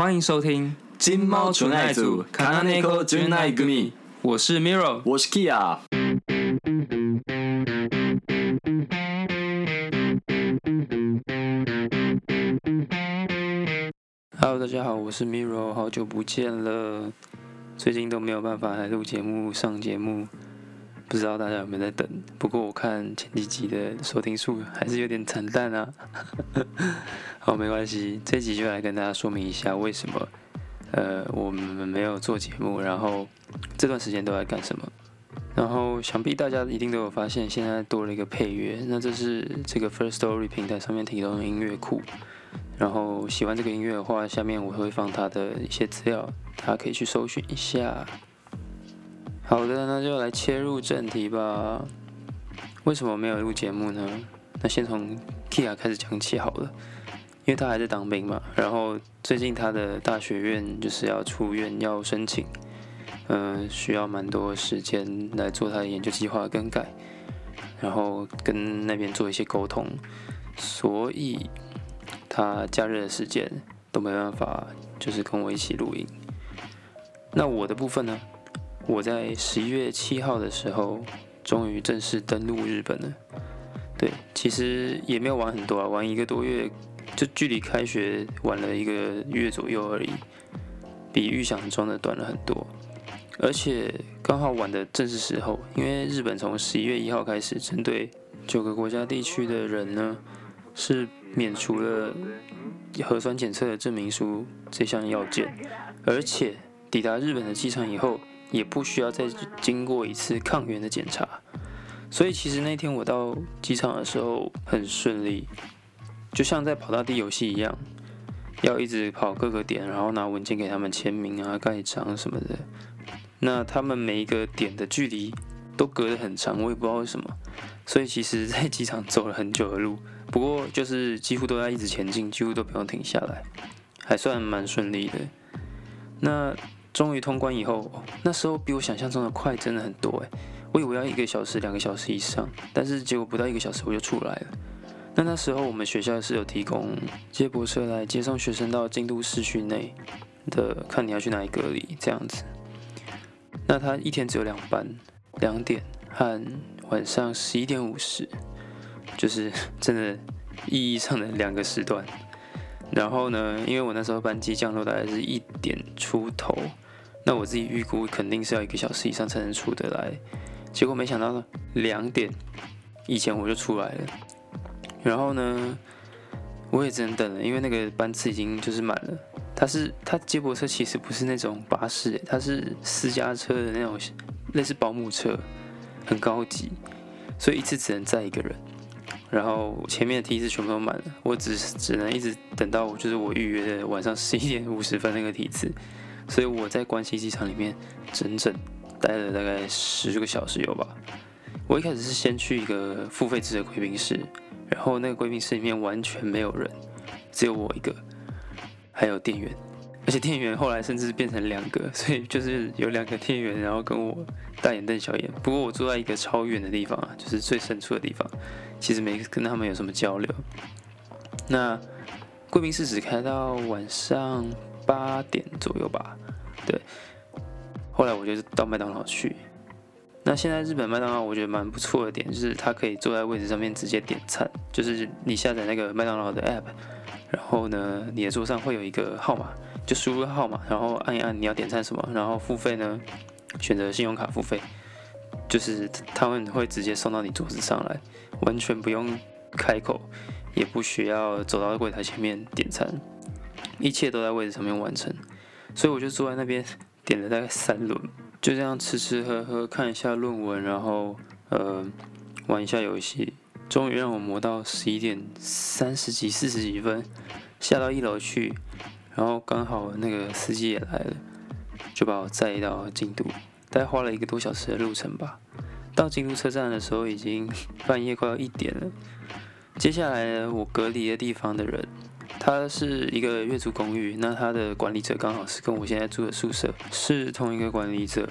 欢迎收听金猫纯爱组卡纳内科纯爱組我是 Miro。我是 Kia。Hello，大家好，我是 Miro，好久不见了。最近都没有办法来录节目、上节目，不知道大家有没有在等？不过我看前几集的收听数还是有点惨淡啊。好，没关系，这集就来跟大家说明一下为什么呃我们没有做节目，然后这段时间都在干什么。然后想必大家一定都有发现，现在多了一个配乐，那这是这个 First Story 平台上面提供的音乐库。然后喜欢这个音乐的话，下面我会放它的一些资料，大家可以去搜寻一下。好的，那就来切入正题吧。为什么没有录节目呢？那先从 Kia 开始讲起好了，因为他还在当兵嘛。然后最近他的大学院就是要出院要申请，嗯、需要蛮多时间来做他的研究计划更改，然后跟那边做一些沟通，所以。他假日的时间都没办法，就是跟我一起录音。那我的部分呢？我在十一月七号的时候，终于正式登陆日本了。对，其实也没有玩很多啊，玩一个多月，就距离开学晚了一个月左右而已，比预想中的短了很多。而且刚好玩的正是时候，因为日本从十一月一号开始，针对九个国家地区的人呢，是免除了核酸检测的证明书这项要件，而且抵达日本的机场以后，也不需要再经过一次抗原的检查。所以其实那天我到机场的时候很顺利，就像在跑大地游戏一样，要一直跑各个点，然后拿文件给他们签名啊、盖章什么的。那他们每一个点的距离都隔得很长，我也不知道为什么。所以其实，在机场走了很久的路，不过就是几乎都在一直前进，几乎都不用停下来，还算蛮顺利的。那终于通关以后，那时候比我想象中的快，真的很多诶。我以为要一个小时、两个小时以上，但是结果不到一个小时我就出来了。那那时候我们学校是有提供接驳车来接送学生到京都市区内的，看你要去哪里隔离这样子。那他一天只有两班，两点和晚上十一点五十，就是 真的意义上的两个时段。然后呢，因为我那时候班机降落大概是一点出头，那我自己预估肯定是要一个小时以上才能出得来。结果没想到呢，两点以前我就出来了。然后呢，我也只能等了，因为那个班次已经就是满了。它是它接驳车其实不是那种巴士，它是私家车的那种类似保姆车，很高级，所以一次只能载一个人。然后前面的梯次全部都满了，我只只能一直等到就是我预约的晚上十一点五十分那个梯次，所以我在关西机场里面整整待了大概十个小时有吧。我一开始是先去一个付费制的贵宾室，然后那个贵宾室里面完全没有人，只有我一个，还有店员，而且店员后来甚至变成两个，所以就是有两个店员，然后跟我大眼瞪小眼。不过我坐在一个超远的地方啊，就是最深处的地方，其实没跟他们有什么交流。那贵宾室只开到晚上八点左右吧，对。后来我就是到麦当劳去。那现在日本麦当劳我觉得蛮不错的点，就是它可以坐在位置上面直接点餐，就是你下载那个麦当劳的 app，然后呢，你的桌上会有一个号码，就输入号码，然后按一按你要点餐什么，然后付费呢，选择信用卡付费，就是他们会直接送到你桌子上来，完全不用开口，也不需要走到柜台前面点餐，一切都在位置上面完成，所以我就坐在那边点了大概三轮。就这样吃吃喝喝，看一下论文，然后呃玩一下游戏，终于让我磨到十一点三十几、四十几分，下到一楼去，然后刚好那个司机也来了，就把我载到京都，大概花了一个多小时的路程吧。到京都车站的时候已经 半夜快要一点了。接下来呢，我隔离的地方的人，他是一个月租公寓，那他的管理者刚好是跟我现在住的宿舍是同一个管理者，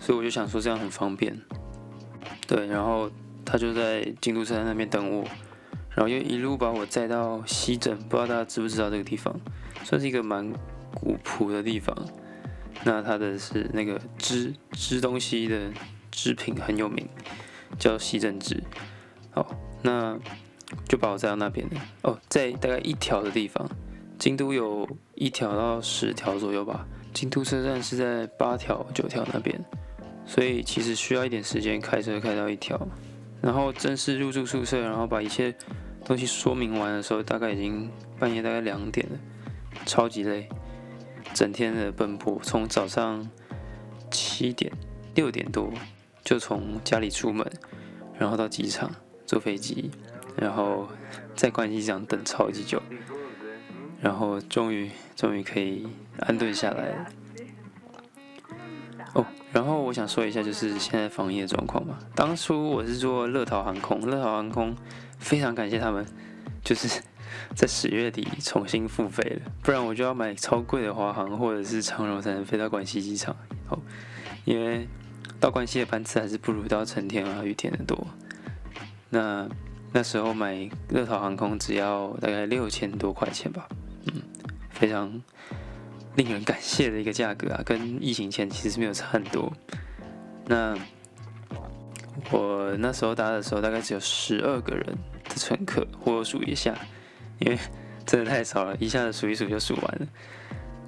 所以我就想说这样很方便。对，然后他就在京都车站那边等我，然后又一路把我载到西镇，不知道大家知不知道这个地方，算是一个蛮古朴的地方。那它的是那个织织东西的织品很有名，叫西镇织。好，那就把我载到那边了。哦，在大概一条的地方，京都有一条到十条左右吧。京都车站是在八条九条那边，所以其实需要一点时间开车开到一条。然后正式入住宿舍，然后把一切东西说明完的时候，大概已经半夜大概两点了，超级累，整天的奔波，从早上七点六点多就从家里出门，然后到机场坐飞机，然后在关西机场等超级久，然后终于终于可以安顿下来了。哦，然后我想说一下，就是现在防疫的状况嘛。当初我是做乐桃航空，乐桃航空非常感谢他们，就是在十月底重新付费了，不然我就要买超贵的华航或者是长荣才能飞到关西机场。哦，因为到关西的班次还是不如到成田啊、羽田的多。那那时候买乐桃航空只要大概六千多块钱吧，嗯，非常。令人感谢的一个价格啊，跟疫情前其实没有差很多。那我那时候搭的时候，大概只有十二个人的乘客，我数一下，因为 真的太少了，一下子数一数就数完了。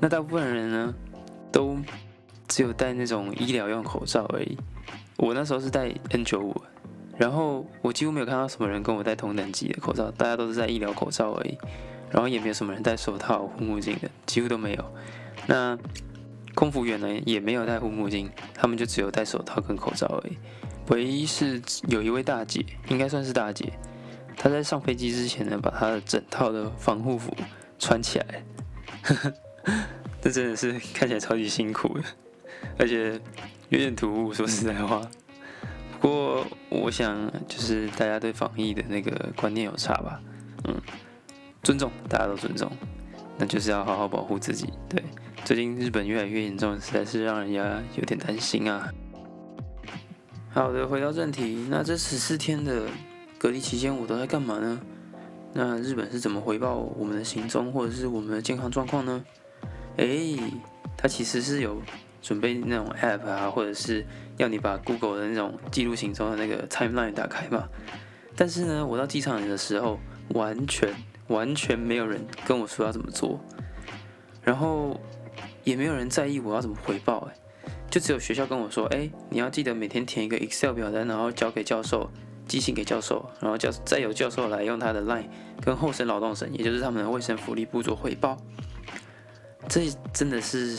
那大部分人呢，都只有戴那种医疗用口罩而已。我那时候是戴 N95，然后我几乎没有看到什么人跟我戴同等级的口罩，大家都是在医疗口罩而已。然后也没有什么人戴手套、护目镜的，几乎都没有。那空服员呢也没有戴护目镜，他们就只有戴手套跟口罩而已。唯一是有一位大姐，应该算是大姐，她在上飞机之前呢，把她的整套的防护服穿起来，这真的是看起来超级辛苦的，而且有点突兀，说实在话。不过我想就是大家对防疫的那个观念有差吧，嗯，尊重，大家都尊重，那就是要好好保护自己，对。最近日本越来越严重，实在是让人家有点担心啊。好的，回到正题，那这十四天的隔离期间，我都在干嘛呢？那日本是怎么回报我们的行踪或者是我们的健康状况呢？诶，它其实是有准备那种 app 啊，或者是要你把 Google 的那种记录行踪的那个 timeline 打开嘛。但是呢，我到机场的时候，完全完全没有人跟我说要怎么做，然后。也没有人在意我要怎么回报，哎，就只有学校跟我说，哎，你要记得每天填一个 Excel 表单，然后交给教授，寄信给教授，然后教再由教授来用他的 Line 跟后生劳动省，也就是他们的卫生福利部做汇报。这真的是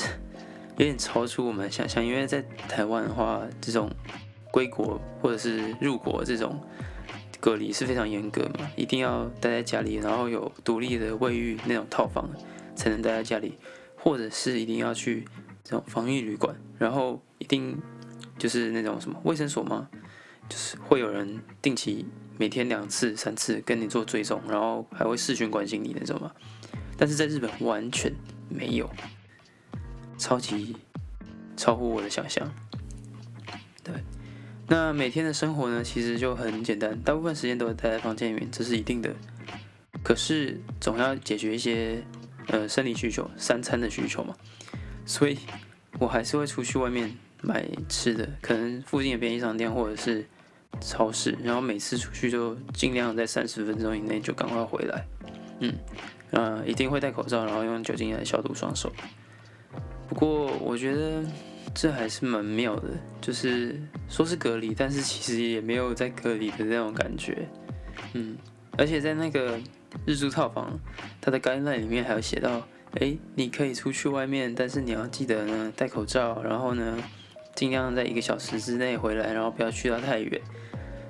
有点超出我们想象，因为在台湾的话，这种归国或者是入国这种隔离是非常严格嘛，一定要待在家里，然后有独立的卫浴那种套房才能待在家里。或者是一定要去这种防疫旅馆，然后一定就是那种什么卫生所吗？就是会有人定期每天两次、三次跟你做追踪，然后还会视讯关心你那种吗？但是在日本完全没有，超级超乎我的想象。对，那每天的生活呢，其实就很简单，大部分时间都会待在房间里面，这是一定的。可是总要解决一些。呃，生理需求，三餐的需求嘛，所以我还是会出去外面买吃的，可能附近的便利商店或者是超市，然后每次出去就尽量在三十分钟以内就赶快回来。嗯，呃，一定会戴口罩，然后用酒精来消毒双手。不过我觉得这还是蛮妙的，就是说是隔离，但是其实也没有在隔离的那种感觉。嗯，而且在那个。日租套房，它的概念里面还有写到，哎，你可以出去外面，但是你要记得呢戴口罩，然后呢尽量在一个小时之内回来，然后不要去到太远。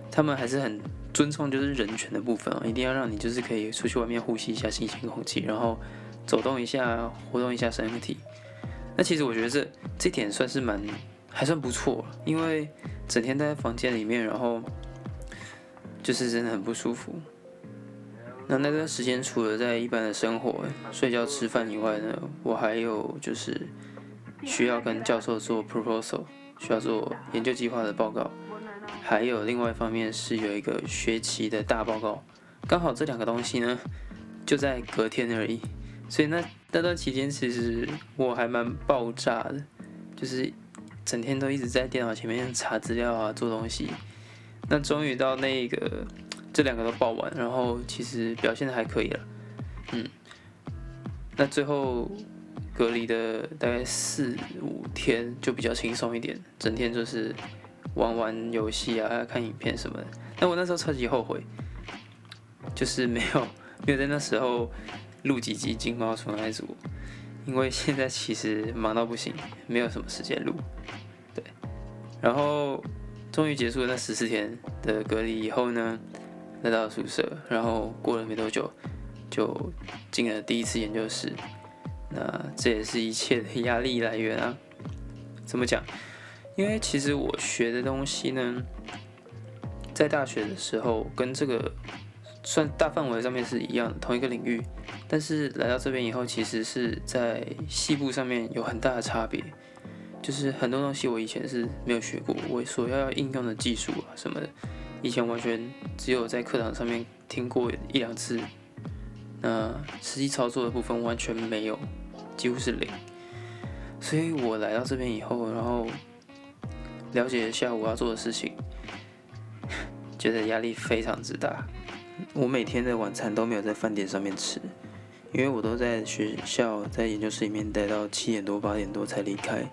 他们还是很尊重就是人权的部分啊，一定要让你就是可以出去外面呼吸一下新鲜空气，然后走动一下，活动一下身体。那其实我觉得这这点算是蛮还算不错，因为整天待在房间里面，然后就是真的很不舒服。那那段时间，除了在一般的生活、睡觉、吃饭以外呢，我还有就是需要跟教授做 proposal，需要做研究计划的报告，还有另外一方面是有一个学期的大报告，刚好这两个东西呢就在隔天而已，所以那那段期间其实我还蛮爆炸的，就是整天都一直在电脑前面查资料啊，做东西。那终于到那个这两个都报完，然后其实表现的还可以了，嗯。那最后隔离的大概四五天就比较轻松一点，整天就是玩玩游戏啊，看影片什么的。那我那时候超级后悔，就是没有没有在那时候录几集《金猫纯爱组》，因为现在其实忙到不行，没有什么时间录。对，然后。终于结束了那十四天的隔离以后呢，来到宿舍，然后过了没多久，就进了第一次研究室。那这也是一切的压力来源啊。怎么讲？因为其实我学的东西呢，在大学的时候跟这个算大范围上面是一样，同一个领域。但是来到这边以后，其实是在细部上面有很大的差别。就是很多东西我以前是没有学过，我所要应用的技术啊什么的，以前完全只有在课堂上面听过一两次，那实际操作的部分完全没有，几乎是零。所以我来到这边以后，然后了解一下我要做的事情，觉得压力非常之大。我每天的晚餐都没有在饭店上面吃，因为我都在学校在研究室里面待到七点多八点多才离开。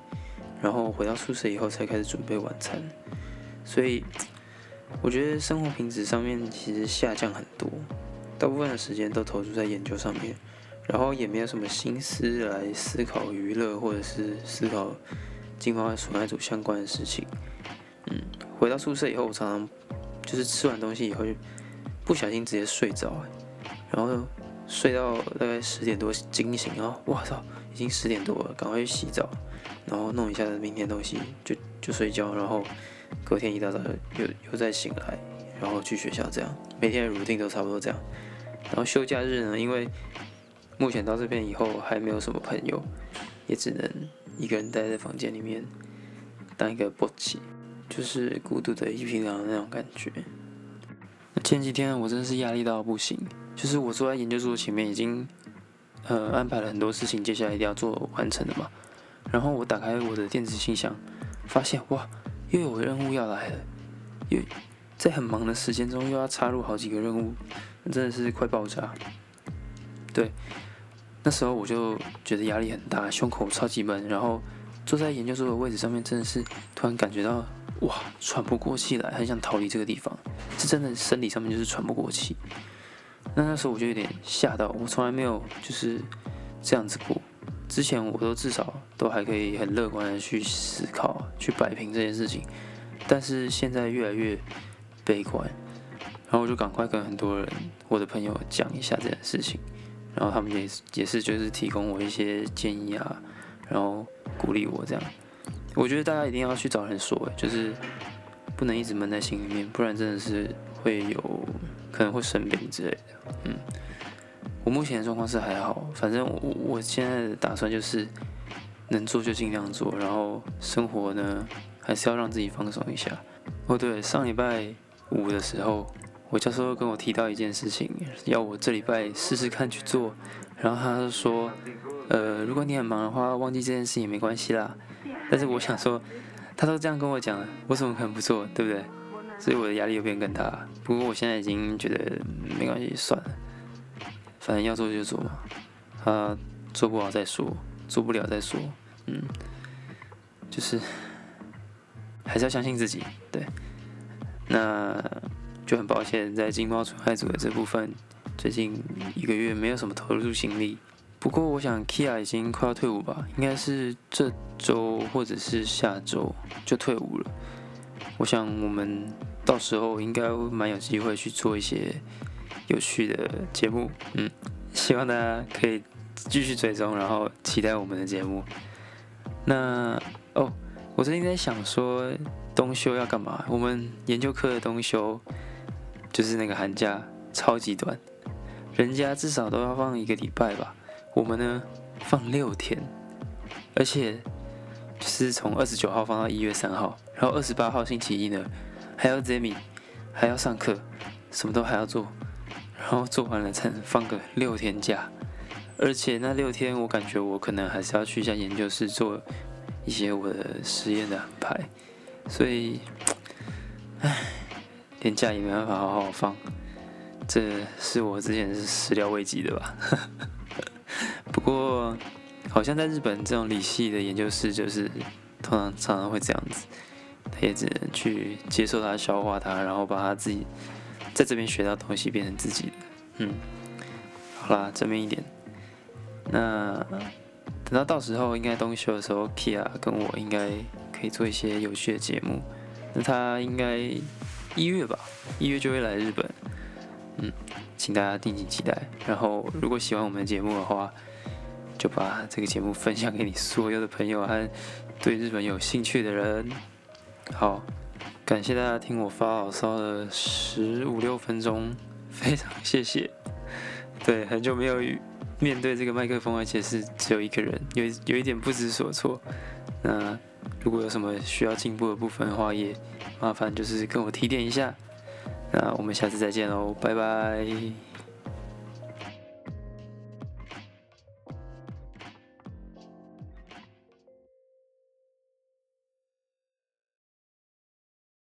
然后回到宿舍以后才开始准备晚餐，所以我觉得生活品质上面其实下降很多，大部分的时间都投注在研究上面，然后也没有什么心思来思考娱乐或者是思考进化损害组相关的事情。嗯，回到宿舍以后，我常常就是吃完东西以后就不小心直接睡着，然后睡到大概十点多惊醒，然后哇操，已经十点多了，赶快去洗澡。然后弄一下明天东西，就就睡觉，然后隔天一大早又又再醒来，然后去学校，这样每天的 routine 都差不多这样。然后休假日呢，因为目前到这边以后还没有什么朋友，也只能一个人待在房间里面当一个 b o 就是孤独的一匹狼那种感觉。前几天我真的是压力到不行，就是我坐在研究所前面已经呃安排了很多事情，接下来一定要做完成的嘛。然后我打开我的电子信箱，发现哇，又有任务要来了，又在很忙的时间中又要插入好几个任务，真的是快爆炸。对，那时候我就觉得压力很大，胸口超级闷，然后坐在研究所的位置上面，真的是突然感觉到哇，喘不过气来，很想逃离这个地方，是真的生理上面就是喘不过气。那那时候我就有点吓到，我从来没有就是这样子过。之前我都至少都还可以很乐观的去思考、去摆平这件事情，但是现在越来越悲观，然后我就赶快跟很多人、我的朋友讲一下这件事情，然后他们也也是就是提供我一些建议啊，然后鼓励我这样。我觉得大家一定要去找人说，就是不能一直闷在心里面，不然真的是会有可能会生病之类的，嗯。我目前的状况是还好，反正我我现在的打算就是能做就尽量做，然后生活呢还是要让自己放松一下。哦对，上礼拜五的时候，我教授跟我提到一件事情，要我这礼拜试试看去做，然后他就说，呃，如果你很忙的话，忘记这件事也没关系啦。但是我想说，他都这样跟我讲了，我怎么可能不做，对不对？所以我的压力又变更大。不过我现在已经觉得没关系，算了。反正要做就做嘛，他做不好再说，做不了再说，嗯，就是还是要相信自己，对。那就很抱歉，在金猫纯爱组的这部分，最近一个月没有什么投入心力。不过我想，Kia 已经快要退伍吧，应该是这周或者是下周就退伍了。我想我们到时候应该蛮有机会去做一些。有趣的节目，嗯，希望大家可以继续追踪，然后期待我们的节目。那哦，我最近在想说，冬休要干嘛？我们研究课的冬休就是那个寒假超级短，人家至少都要放一个礼拜吧，我们呢放六天，而且就是从二十九号放到一月三号，然后二十八号星期一呢还要 Zemi，还要上课，什么都还要做。然后做完了才能放个六天假，而且那六天我感觉我可能还是要去一下研究室做一些我的实验的安排，所以，唉，连假也没办法好好放，这是我之前是始料未及的吧。不过，好像在日本这种理系的研究室，就是通常常常会这样子，他也只能去接受它、消化它，然后把他自己在这边学到东西变成自己的。嗯，好啦，正面一点。那等到到时候应该冬休的时候，Kia 跟我应该可以做一些有趣的节目。那他应该一月吧，一月就会来日本。嗯，请大家敬请期待。然后如果喜欢我们的节目的话，就把这个节目分享给你所有的朋友和对日本有兴趣的人。好，感谢大家听我发牢骚了十五六分钟，非常谢谢。对，很久没有面对这个麦克风，而且是只有一个人，有有一点不知所措。那如果有什么需要进步的部分的话，也麻烦就是跟我提点一下。那我们下次再见喽，拜拜。